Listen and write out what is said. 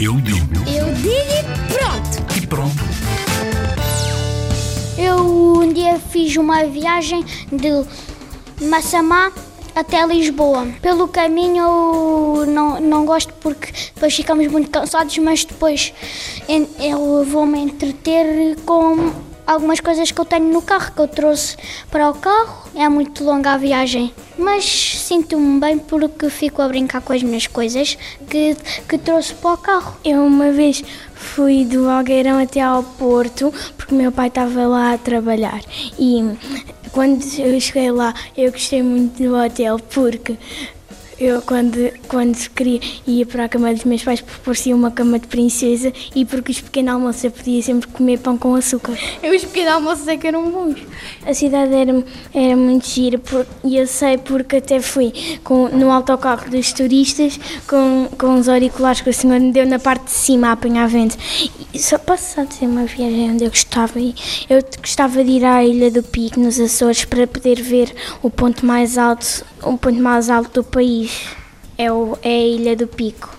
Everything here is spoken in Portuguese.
Eu digo Eu digo e pronto. e pronto. Eu um dia fiz uma viagem de Massamá até Lisboa. Pelo caminho eu não, não gosto porque depois ficamos muito cansados, mas depois eu vou-me entreter com algumas coisas que eu tenho no carro, que eu trouxe para o carro. É muito longa a viagem, mas sinto-me bem porque fico a brincar com as minhas coisas que, que trouxe para o carro. Eu uma vez fui do Algueirão até ao Porto porque meu pai estava lá a trabalhar e quando eu cheguei lá eu gostei muito do hotel porque eu quando, quando queria ia para a cama dos meus pais porque parecia uma cama de princesa e porque os pequenos almoços eu podia sempre comer pão com açúcar. E os pequenos almoços é que eram bons. A cidade era, era muito gira por- e eu sei porque até fui com, no autocarro dos turistas com, com os auriculares que o senhor me deu na parte de cima a apanhar vento. E só passar de ser uma viagem onde eu gostava e eu gostava de ir à Ilha do Pico nos Açores para poder ver o ponto mais alto, o ponto mais alto do país. É, o, é a Ilha do Pico.